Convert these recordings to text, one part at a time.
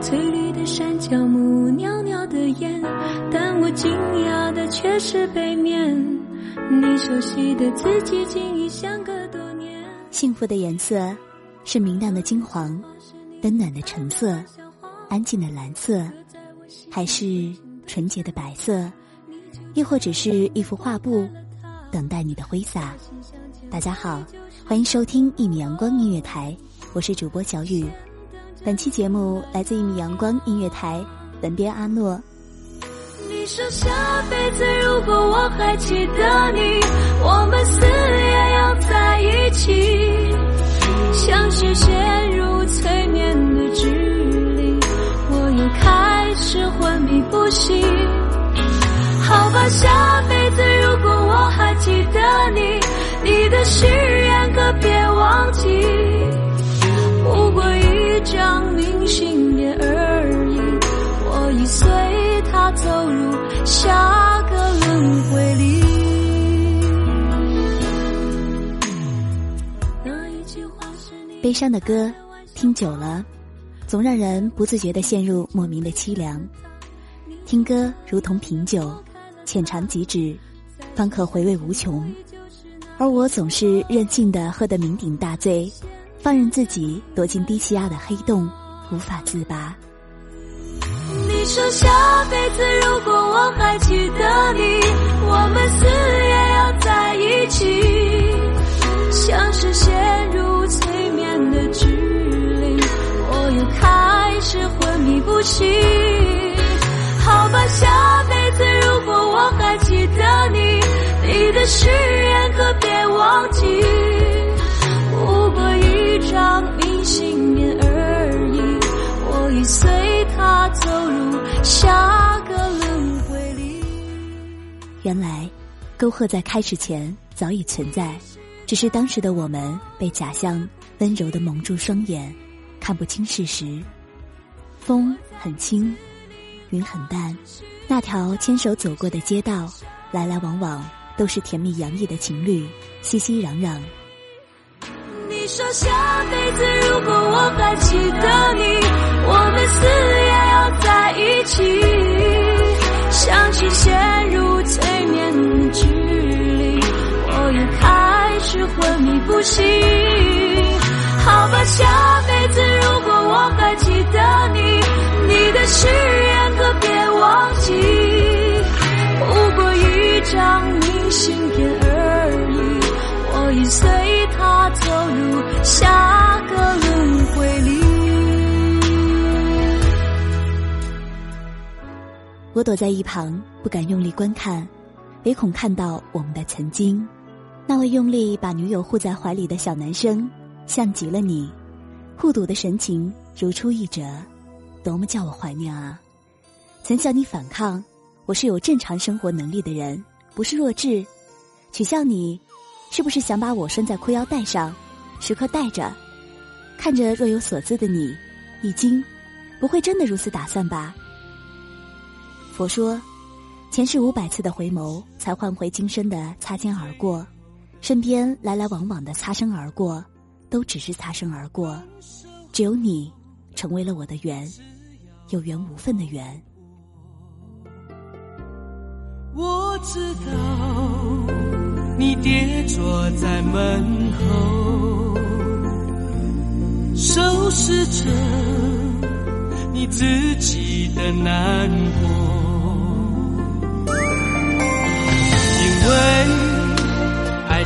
翠绿的山脚木，袅袅的烟，但我惊讶的却是背面，你熟悉的字迹竟已相隔多年。幸福的颜色是明亮的金黄，温暖的橙色，安静的蓝色，还是纯洁的白色，亦或只是一幅画布，等待你的挥洒。大家好，欢迎收听一米阳光音乐台，我是主播小雨。本期节目来自一米阳光音乐台，本编阿诺。你说下辈子如果我还记得你，我们死也要在一起。像是陷入催眠的距离，我又开始昏迷不醒。好吧，下辈子如果我还记得你，你的誓言可别忘记。不过一张明信片而已，我已随它走入下个轮回里。悲伤的歌听久了，总让人不自觉地陷入莫名的凄凉。听歌如同品酒，浅尝即止，方可回味无穷。而我总是任性的喝得酩酊大醉，放任自己躲进低气压的黑洞，无法自拔。你说下辈子如果我还记得你，我们死也要在一起。像是陷入催眠的距离，我又开始昏迷不醒。好吧，下辈子如果我还记得你，你的誓言可别忘记。让明信片而已，我已随他走入下个轮回里。原来，沟壑在开始前早已存在，只是当时的我们被假象温柔的蒙住双眼，看不清事实。风很轻，云很淡，那条牵手走过的街道，来来往往都是甜蜜洋溢的情侣，熙熙攘攘。说下辈子如果我还记得你，我们死也要在一起。像是陷入催眠的距离，我又开始昏迷不醒。好吧，下辈子如果我还记得你，你的誓言可别忘记。不过一张明信片我躲在一旁，不敢用力观看，唯恐看到我们的曾经。那位用力把女友护在怀里的小男生，像极了你，护犊的神情如出一辙，多么叫我怀念啊！曾向你反抗，我是有正常生活能力的人，不是弱智。取笑你，是不是想把我拴在裤腰带上，时刻带着？看着若有所思的你，已经，不会真的如此打算吧？佛说，前世五百次的回眸，才换回今生的擦肩而过。身边来来往往的擦身而过，都只是擦身而过。只有你，成为了我的缘，有缘无分的缘。我知道你跌坐在门后。收拾着你自己的难过，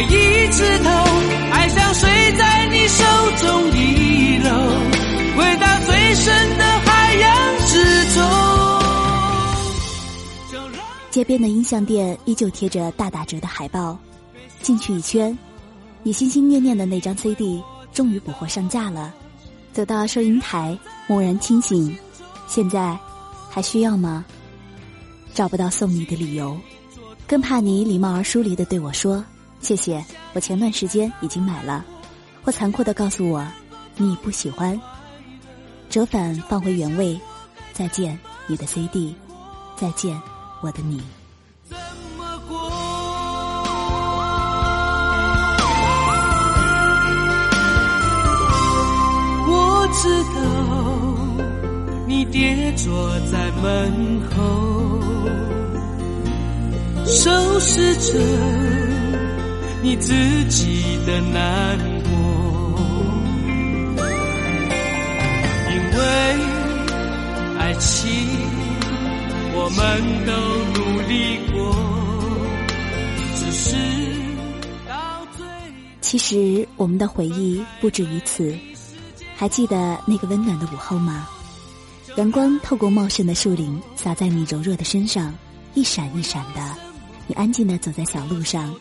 在回忆枝头，爱像水在你手中遗漏，回到最深的海洋之中。街边的音像店依旧贴着大打折的海报，进去一圈，你心心念念的那张 CD 终于补货上架了。走到收银台，蓦然清醒，现在还需要吗？找不到送你的理由，更怕你礼貌而疏离的对我说：“谢谢，我前段时间已经买了。”或残酷的告诉我：“你不喜欢。”折返放回原位，再见你的 CD，再见。我的你，我知道你跌坐在门口，收拾着你自己的难过，因为爱情。我们都努力过，只是到最其实我们的回忆不止于此。还记得那个温暖的午后吗？阳光透过茂盛的树林，洒在你柔弱的身上，一闪一闪的。你安静的走在小路上，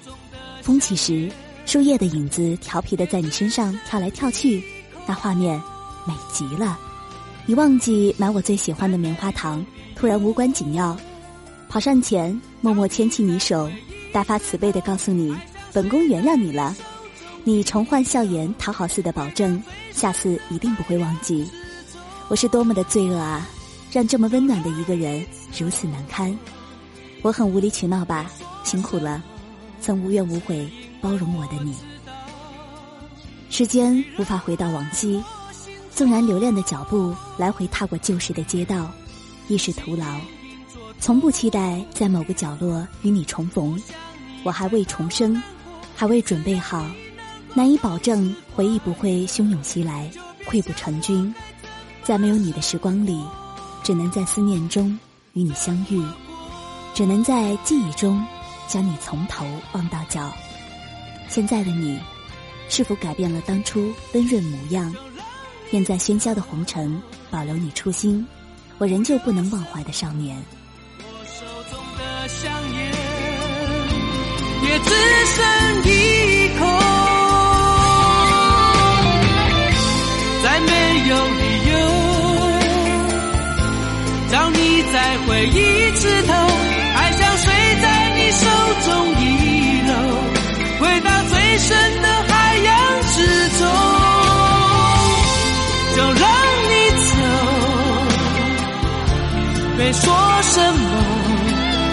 风起时，树叶的影子调皮的在你身上跳来跳去，那画面美极了。你忘记买我最喜欢的棉花糖。突然无关紧要，跑上前默默牵起你手，大发慈悲的告诉你，本宫原谅你了。你重焕笑颜，讨好似的保证，下次一定不会忘记。我是多么的罪恶啊，让这么温暖的一个人如此难堪。我很无理取闹吧，辛苦了，曾无怨无悔包容我的你。时间无法回到往昔，纵然留恋的脚步来回踏过旧时的街道。亦是徒劳，从不期待在某个角落与你重逢。我还未重生，还未准备好，难以保证回忆不会汹涌袭来，溃不成军。在没有你的时光里，只能在思念中与你相遇，只能在记忆中将你从头望到脚。现在的你，是否改变了当初温润模样？愿在喧嚣的红尘保留你初心。我仍旧不能忘怀的少年。我手中的香烟也只剩一口，再没有理由让你在回忆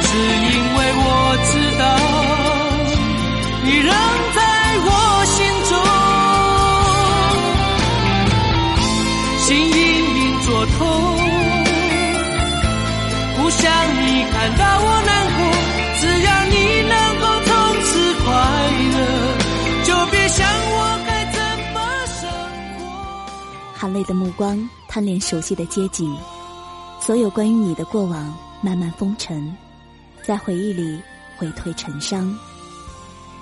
只因为我知道你仍在我心中。心隐隐作痛不想你看到我难过只要你能够从此快乐就别想我该怎么生活。含泪的目光贪恋熟悉的街景所有关于你的过往慢慢风尘，在回忆里回退成伤。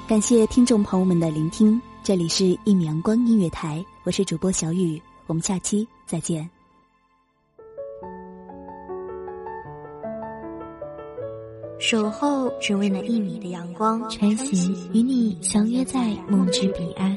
感谢听众朋友们的聆听，这里是一米阳光音乐台，我是主播小雨，我们下期再见。守候只为那一米的阳光，穿行与你相约在梦之彼岸。